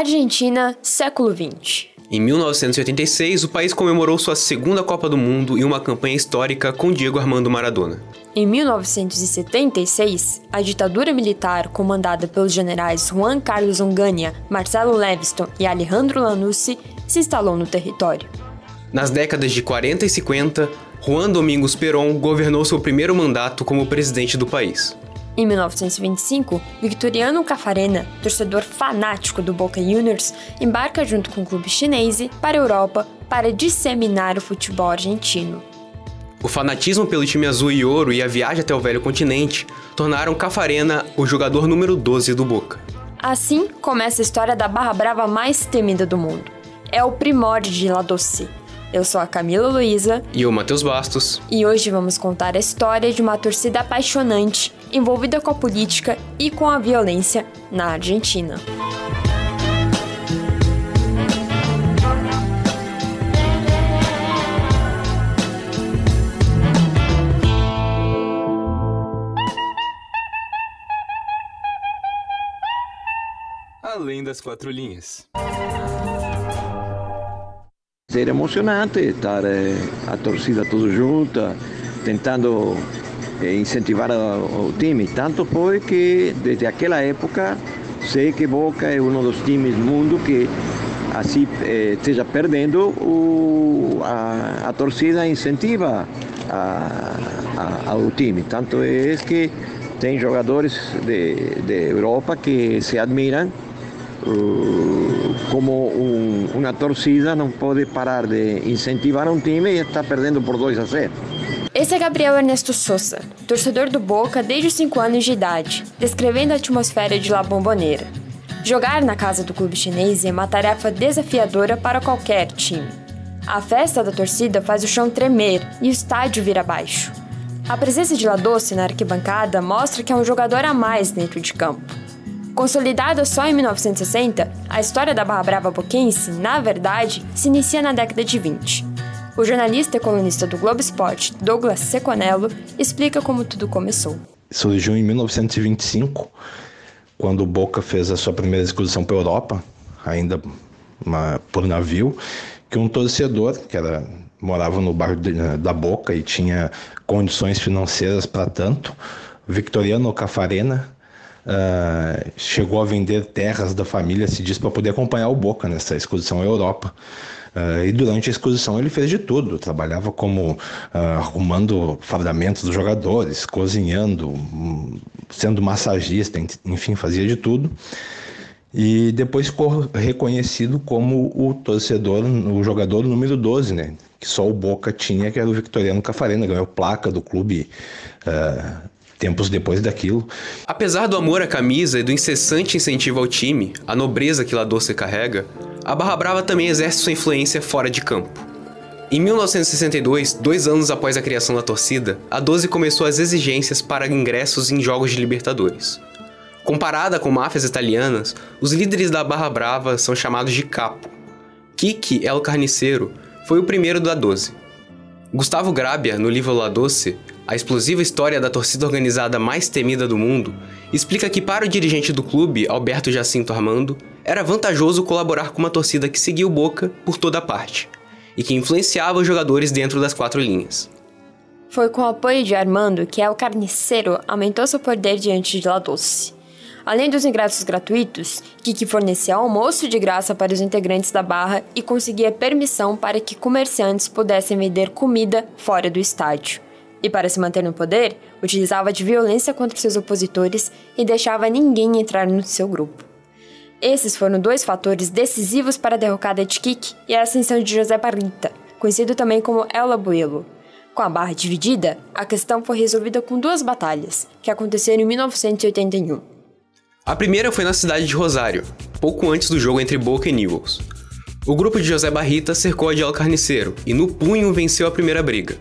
Argentina, século XX. Em 1986, o país comemorou sua segunda Copa do Mundo e uma campanha histórica com Diego Armando Maradona. Em 1976, a ditadura militar, comandada pelos generais Juan Carlos Onganía, Marcelo Leviston e Alejandro Lanusse, se instalou no território. Nas décadas de 40 e 50, Juan Domingos Perón governou seu primeiro mandato como presidente do país. Em 1925, Victoriano Cafarena, torcedor fanático do Boca Juniors, embarca junto com o clube chinês para a Europa para disseminar o futebol argentino. O fanatismo pelo time azul e ouro e a viagem até o velho continente tornaram Cafarena o jogador número 12 do Boca. Assim começa a história da barra brava mais temida do mundo. É o primórdio de La Doce. Eu sou a Camila Luiza. E eu, Matheus Bastos. E hoje vamos contar a história de uma torcida apaixonante, envolvida com a política e com a violência na Argentina. Além das quatro linhas. Ser emocionante estar eh, a torcida toda junta, tentando eh, incentivar o time. Tanto foi que desde aquela época sei que Boca é um dos times do mundo que assim eh, esteja perdendo, a, a, torcida incentiva a, a, ao time. Tanto é que tem jogadores de, de Europa que se admiram como um, uma torcida não pode parar de incentivar um time e está perdendo por 2 a 0. Esse é Gabriel Ernesto Souza, torcedor do Boca desde os 5 anos de idade, descrevendo a atmosfera de La Bombonera. Jogar na casa do clube chinês é uma tarefa desafiadora para qualquer time. A festa da torcida faz o chão tremer e o estádio vir abaixo. A presença de La Doce na arquibancada mostra que é um jogador a mais dentro de campo. Consolidada só em 1960, a história da Barra Brava Boquense, na verdade, se inicia na década de 20. O jornalista e colunista do Globo Esporte, Douglas Seconello, explica como tudo começou. Surgiu em 1925, quando o Boca fez a sua primeira excursão para a Europa, ainda uma, por navio, que um torcedor, que era morava no bairro da Boca e tinha condições financeiras para tanto, Victoriano Cafarena, Uh, chegou a vender terras da família, se diz, para poder acompanhar o Boca nessa exposição à Europa. Uh, e durante a exposição ele fez de tudo, trabalhava como uh, arrumando fardamentos dos jogadores, cozinhando, um, sendo massagista, enfim, fazia de tudo. E depois ficou reconhecido como o torcedor, o jogador número 12, né? Que só o Boca tinha, que era o Victoriano Cafarena, ganhou placa do clube uh, tempos depois daquilo. Apesar do amor à camisa e do incessante incentivo ao time, a nobreza que La Doce carrega, a Barra Brava também exerce sua influência fora de campo. Em 1962, dois anos após a criação da torcida, a 12 começou as exigências para ingressos em jogos de Libertadores. Comparada com máfias italianas, os líderes da Barra Brava são chamados de capo. Kiki El Carniceiro foi o primeiro da 12. Gustavo Grabia, no livro La Doce, a explosiva história da torcida organizada mais temida do mundo, explica que para o dirigente do clube, Alberto Jacinto Armando, era vantajoso colaborar com uma torcida que seguia o Boca por toda parte e que influenciava os jogadores dentro das quatro linhas. Foi com o apoio de Armando que El Carniceiro aumentou seu poder diante de La Doce. Além dos ingressos gratuitos, Kiki fornecia almoço de graça para os integrantes da barra e conseguia permissão para que comerciantes pudessem vender comida fora do estádio e, para se manter no poder, utilizava de violência contra seus opositores e deixava ninguém entrar no seu grupo. Esses foram dois fatores decisivos para a derrocada de Kik e a ascensão de José Barrita, conhecido também como El Abuelo. Com a barra dividida, a questão foi resolvida com duas batalhas, que aconteceram em 1981. A primeira foi na cidade de Rosário, pouco antes do jogo entre Boca e Newells. O grupo de José Barrita cercou a de El Carniceiro e no punho venceu a primeira briga.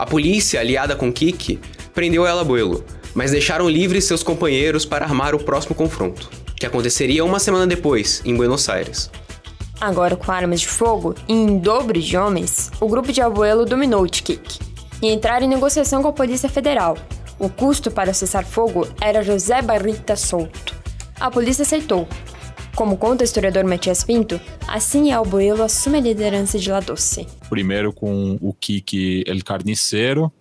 A polícia, aliada com Kiki, prendeu El Abuelo, mas deixaram livres seus companheiros para armar o próximo confronto, que aconteceria uma semana depois, em Buenos Aires. Agora com armas de fogo e em dobro de homens, o grupo de Abuelo dominou Kiki e entraram em negociação com a Polícia Federal. O custo para cessar fogo era José Barrita solto. A polícia aceitou. Como conta o historiador Matias Pinto, assim Alboelo assume a liderança de La Doce. Primeiro com o Kiki El Carniceiro,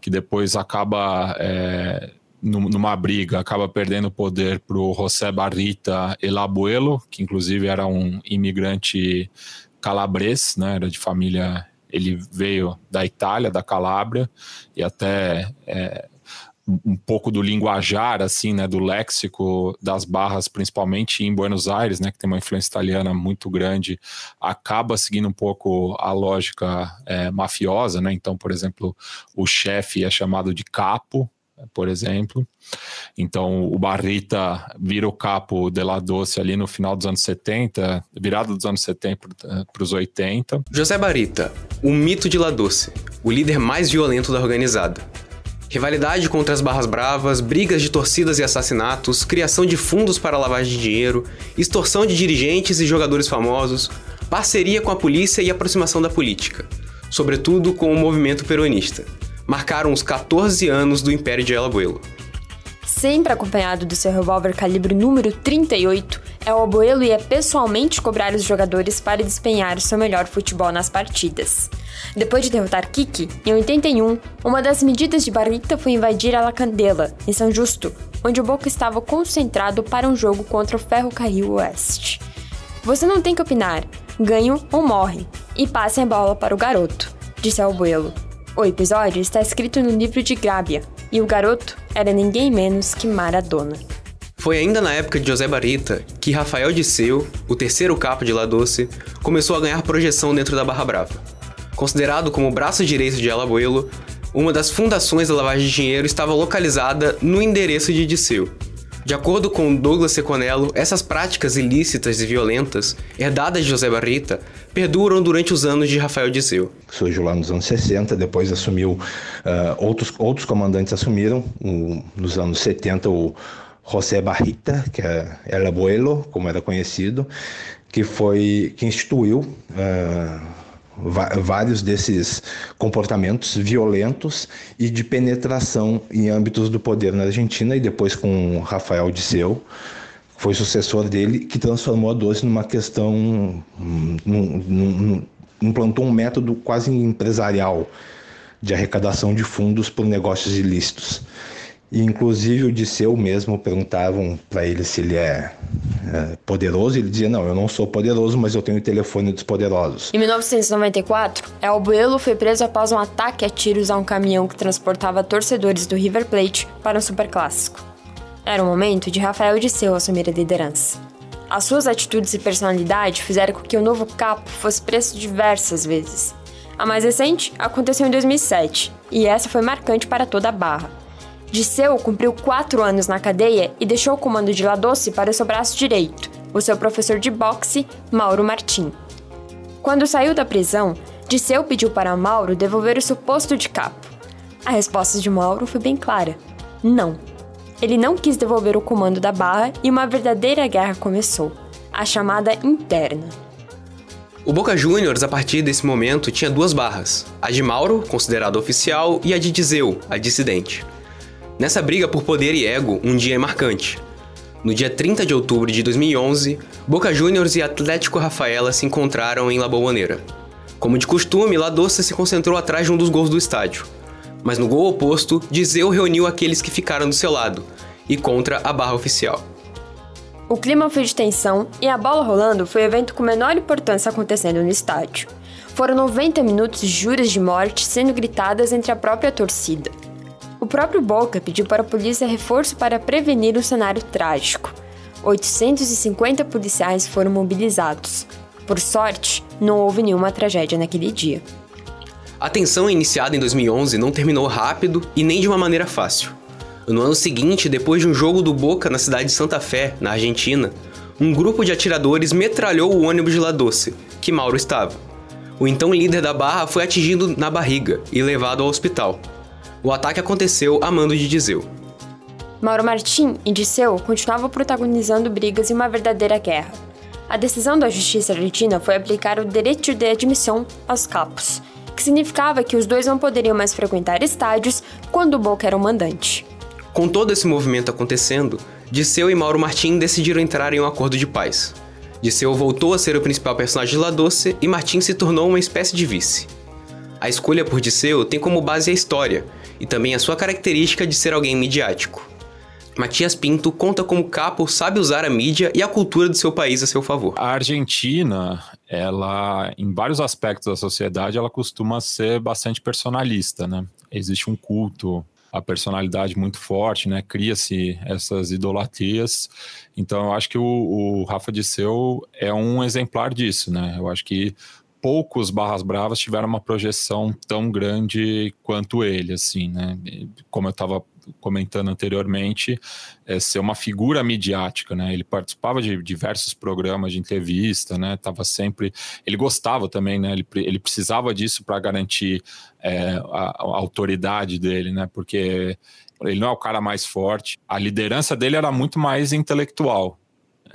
que depois acaba é, numa briga, acaba perdendo poder para o José Barrita El Abuelo, que inclusive era um imigrante calabres, né, era de família, ele veio da Itália, da Calábria, e até é, um pouco do linguajar, assim, né, do léxico das barras, principalmente em Buenos Aires, né, que tem uma influência italiana muito grande, acaba seguindo um pouco a lógica é, mafiosa, né, então, por exemplo, o chefe é chamado de capo, por exemplo. Então, o Barrita vira o capo de La Doce ali no final dos anos 70, virada dos anos 70 para os 80. José Barrita, o mito de La Doce, o líder mais violento da organizada. Rivalidade contra as Barras Bravas, brigas de torcidas e assassinatos, criação de fundos para lavagem de dinheiro, extorsão de dirigentes e jogadores famosos, parceria com a polícia e aproximação da política, sobretudo com o movimento peronista. Marcaram os 14 anos do Império de El Abuelo. Sempre acompanhado do seu revólver calibre número 38, El Abuelo ia pessoalmente cobrar os jogadores para despenhar seu melhor futebol nas partidas. Depois de derrotar Kiki, em 81, uma das medidas de Barrita foi invadir a La Candela, em São Justo, onde o Boca estava concentrado para um jogo contra o Ferrocarril Oeste. Você não tem que opinar, ganho ou morre, e passem a bola para o garoto, disse Albuelo. O episódio está escrito no livro de Grábia, e o garoto era ninguém menos que Maradona. Foi ainda na época de José Barita que Rafael Disseu, o terceiro capo de La Doce, começou a ganhar projeção dentro da Barra Brava. Considerado como o braço direito de Alabuelo, uma das fundações da lavagem de dinheiro estava localizada no endereço de Disseu. De acordo com Douglas Seconello, essas práticas ilícitas e violentas, herdadas de José Barrita, perduram durante os anos de Rafael Disseu. Surgiu lá nos anos 60, depois assumiu, uh, outros, outros comandantes assumiram, um, nos anos 70 o José Barrita, que é El Abuelo, como era conhecido, que foi que instituiu uh, vários desses comportamentos violentos e de penetração em âmbitos do poder na Argentina e depois com Rafael Disseu, foi sucessor dele, que transformou a doce numa questão, num, num, implantou um método quase empresarial de arrecadação de fundos por negócios ilícitos. E, inclusive, o Disseu mesmo perguntavam para ele se ele é, é, poderoso, ele dizia: Não, eu não sou poderoso, mas eu tenho o telefone dos poderosos. Em 1994, Albuelo foi preso após um ataque a tiros a um caminhão que transportava torcedores do River Plate para um superclássico. Era o momento de Rafael Disseu assumir a liderança. As suas atitudes e personalidade fizeram com que o novo capo fosse preso diversas vezes. A mais recente aconteceu em 2007, e essa foi marcante para toda a barra. Disseu cumpriu quatro anos na cadeia e deixou o comando de La Doce para seu braço direito, o seu professor de boxe, Mauro Martim. Quando saiu da prisão, Disseu pediu para Mauro devolver o seu posto de capo. A resposta de Mauro foi bem clara: não. Ele não quis devolver o comando da barra e uma verdadeira guerra começou a chamada interna. O Boca Juniors, a partir desse momento, tinha duas barras: a de Mauro, considerada oficial, e a de Dizeu, a dissidente. Nessa briga por poder e ego, um dia é marcante. No dia 30 de outubro de 2011, Boca Juniors e Atlético Rafaela se encontraram em La Bombonera. Como de costume, La Doce se concentrou atrás de um dos gols do estádio. Mas no gol oposto, Dizeu reuniu aqueles que ficaram do seu lado, e contra a barra oficial. O clima foi de tensão e a bola rolando foi o evento com menor importância acontecendo no estádio. Foram 90 minutos de juras de morte sendo gritadas entre a própria torcida. O próprio Boca pediu para a polícia reforço para prevenir um cenário trágico. 850 policiais foram mobilizados. Por sorte, não houve nenhuma tragédia naquele dia. A tensão iniciada em 2011 não terminou rápido e nem de uma maneira fácil. No ano seguinte, depois de um jogo do Boca na cidade de Santa Fé, na Argentina, um grupo de atiradores metralhou o ônibus de La Doce, que Mauro estava. O então líder da barra foi atingido na barriga e levado ao hospital. O ataque aconteceu a mando de Dizeu. Mauro Martim e Disseu continuavam protagonizando brigas e uma verdadeira guerra. A decisão da justiça argentina foi aplicar o direito de admissão aos capos, que significava que os dois não poderiam mais frequentar estádios quando o Boca era o mandante. Com todo esse movimento acontecendo, Disseu e Mauro Martim decidiram entrar em um acordo de paz. Disseu voltou a ser o principal personagem de La Doce e Martim se tornou uma espécie de vice. A escolha por Disseu tem como base a história e também a sua característica de ser alguém midiático. Matias Pinto conta como Capo sabe usar a mídia e a cultura do seu país a seu favor. A Argentina, ela, em vários aspectos da sociedade, ela costuma ser bastante personalista, né? Existe um culto a personalidade muito forte, né? Cria-se essas idolatrias. Então, eu acho que o, o Rafa Disseu é um exemplar disso, né? Eu acho que poucos Barras Bravas tiveram uma projeção tão grande quanto ele, assim, né? Como eu estava comentando anteriormente, é ser uma figura midiática, né? Ele participava de diversos programas de entrevista, né? Tava sempre, ele gostava também, né? Ele, ele precisava disso para garantir é, a, a, autoridade dele, né? Porque ele não é o cara mais forte. A liderança dele era muito mais intelectual.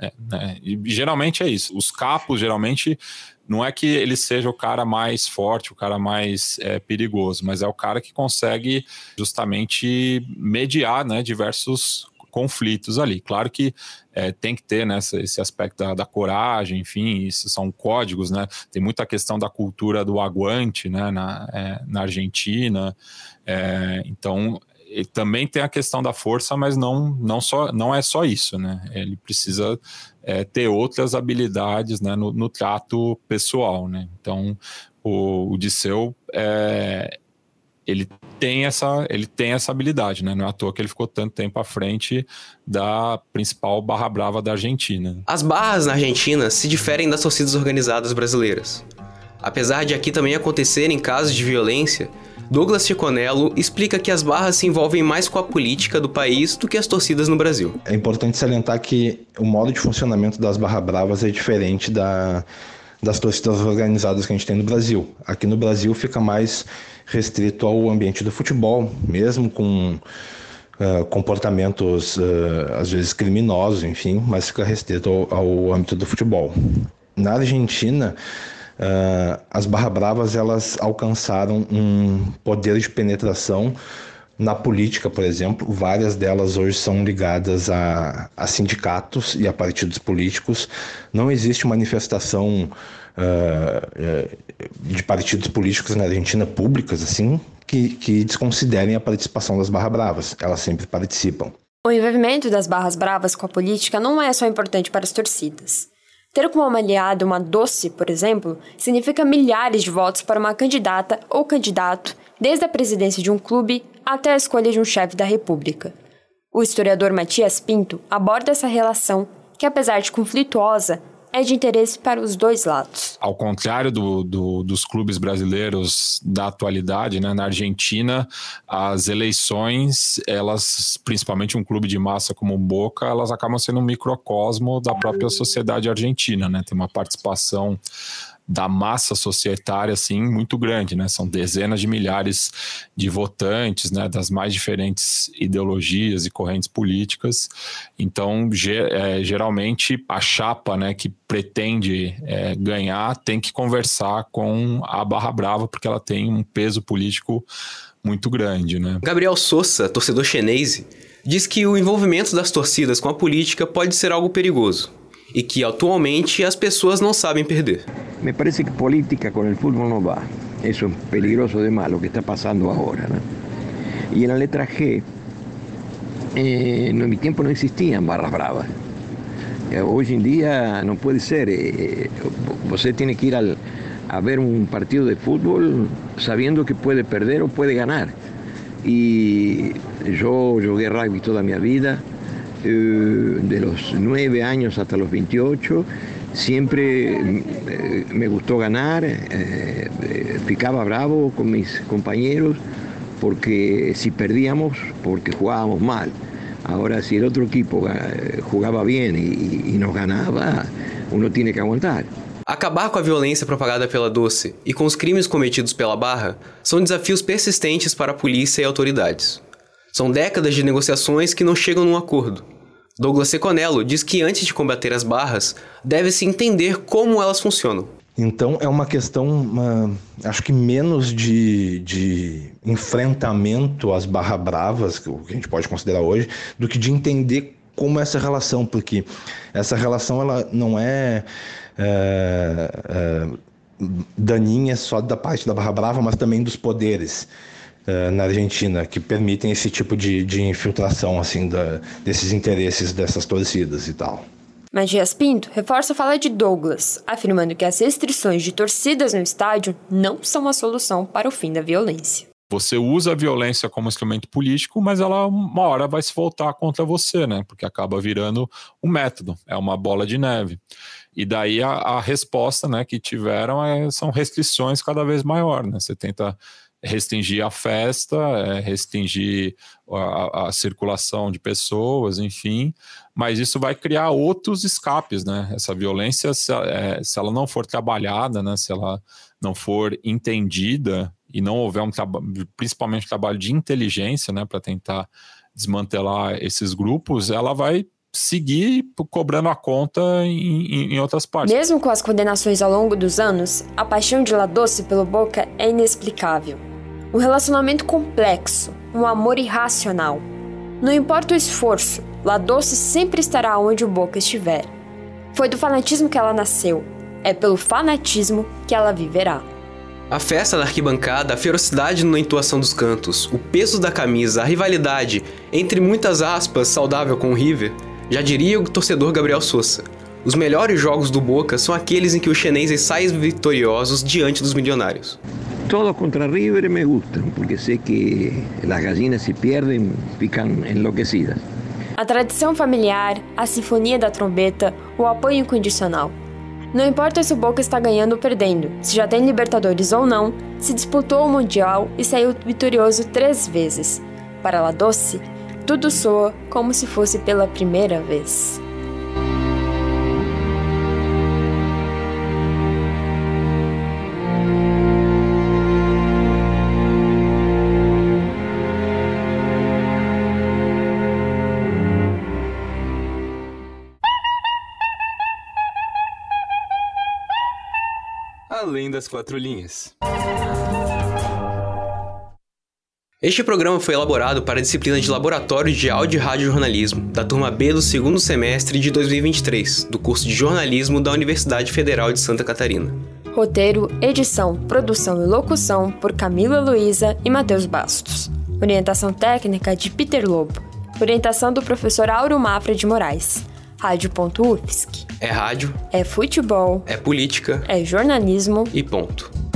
É, né? E geralmente é isso. Os capos geralmente não é que ele seja o cara mais forte, o cara mais é, perigoso, mas é o cara que consegue justamente mediar né, diversos conflitos ali. Claro que é, tem que ter né, esse aspecto da, da, coragem, enfim, isso são códigos, né? Tem muita questão da cultura do aguante né, na, é, na Argentina. É, então, também tem a questão da força, mas não, não, só, não é só isso, né? Ele precisa é, ter outras habilidades né, no, no, trato pessoal, né? Então, o, o Disseu, é, ele tem essa ele tem essa habilidade, né? Não é à toa que ele ficou tanto tempo à frente da principal barra brava da Argentina. As barras na Argentina se diferem das torcidas organizadas brasileiras. Apesar de aqui também acontecerem casos de violência, Douglas Chiconello explica que as barras se envolvem mais com a política do país do que as torcidas no Brasil. É importante salientar que o modo de funcionamento das barras bravas é diferente da, das torcidas organizadas que a gente tem no Brasil. Aqui no Brasil fica mais restrito ao ambiente do futebol, mesmo com uh, comportamentos uh, às vezes criminosos, enfim, mas fica restrito ao, ao âmbito do futebol. Na Argentina, Uh, as Barra Bravas elas alcançaram um poder de penetração na política, por exemplo. Várias delas hoje são ligadas a, a sindicatos e a partidos políticos. Não existe manifestação uh, de partidos políticos na Argentina públicas assim que, que desconsiderem a participação das Barra Bravas. Elas sempre participam. O envolvimento das Barras Bravas com a política não é só importante para as torcidas. Ter como aliado uma doce, por exemplo, significa milhares de votos para uma candidata ou candidato, desde a presidência de um clube até a escolha de um chefe da república. O historiador Matias Pinto aborda essa relação, que apesar de conflituosa, é de interesse para os dois lados. Ao contrário do, do, dos clubes brasileiros da atualidade, né, na Argentina, as eleições, elas, principalmente um clube de massa como o Boca, elas acabam sendo um microcosmo da própria sociedade argentina, né? Tem uma participação da massa societária assim muito grande, né? São dezenas de milhares de votantes, né? Das mais diferentes ideologias e correntes políticas. Então, é, geralmente a chapa, né, que pretende é, ganhar tem que conversar com a Barra Brava porque ela tem um peso político muito grande, né? Gabriel Souza, torcedor chinês, diz que o envolvimento das torcidas com a política pode ser algo perigoso e que atualmente as pessoas não sabem perder. Me parece que política com o futebol não vai. Isso é peligroso demais o que está passando agora. Né? E na letra G, eh, no meu tempo não existiam barras bravas. Eh, hoje em dia não pode ser. Eh, você que ir al, a ver um partido de futebol sabendo que pode perder ou pode ganhar. E eu joguei rugby toda a minha vida. Eh, de los 9 años hasta los 28, siempre eh, me gustó ganar, eh, ficaba bravo con mis compañeros, porque si perdíamos, porque jugábamos mal. Ahora, si el otro equipo jugaba bien y, y nos ganaba, uno tiene que aguantar. Acabar com a violência propagada pela Doce e com os crimes cometidos pela Barra são desafios persistentes para a polícia e autoridades. São décadas de negociações que não chegam num acordo. Douglas Seconello diz que antes de combater as barras, deve-se entender como elas funcionam. Então é uma questão, uma, acho que menos de, de enfrentamento às barra bravas, que a gente pode considerar hoje, do que de entender como essa relação, porque essa relação ela não é, é, é daninha só da parte da Barra Brava, mas também dos poderes é, na Argentina que permitem esse tipo de, de infiltração assim da, desses interesses dessas torcidas e tal. Magias Pinto reforça a fala de Douglas, afirmando que as restrições de torcidas no estádio não são a solução para o fim da violência. Você usa a violência como instrumento político, mas ela uma hora vai se voltar contra você, né? Porque acaba virando um método, é uma bola de neve. E daí a, a resposta, né, que tiveram é, são restrições cada vez maiores, né? Você tenta restringir a festa, é, restringir a, a, circulação de pessoas, enfim, mas isso vai criar outros escapes, né? Essa violência, se, é, se ela não for trabalhada, né? Se ela não for entendida e não houver um trabalho, principalmente um trabalho de inteligência, né, para tentar desmantelar esses grupos, ela vai seguir cobrando a conta em, em, outras partes. Mesmo com as condenações ao longo dos anos, a paixão de La Doce pelo Boca é inexplicável. Um relacionamento complexo, um amor irracional. Não importa o esforço, La Doce sempre estará onde o Boca estiver. Foi do fanatismo que ela nasceu, é pelo fanatismo que ela viverá. A festa na arquibancada, a ferocidade na intuação dos cantos, o peso da camisa, a rivalidade, entre muitas aspas, saudável com o River, já diria o torcedor Gabriel Souza. Os melhores jogos do Boca são aqueles em que os chineses saem vitoriosos diante dos milionários. Todos contra River me gustan, porque sé que las gallinas se pierden, fican enloquecidas. A tradição familiar, a sinfonia da trombeta, o apoio incondicional. Não importa se o Boca está ganhando ou perdendo, se já tem Libertadores ou não, se disputou o Mundial e saiu vitorioso três vezes. Para La Doce, tudo soa como se fosse pela primeira vez. Além das quatro linhas. Este programa foi elaborado para a disciplina de Laboratório de Áudio e Rádio Jornalismo, da turma B do segundo semestre de 2023, do curso de Jornalismo da Universidade Federal de Santa Catarina. Roteiro, edição, produção e locução por Camila Luiza e Matheus Bastos. Orientação técnica de Peter Lobo. Orientação do professor Auro Mafra de Moraes. Rádio.UFSC. É rádio. É futebol. É política. É jornalismo. E ponto.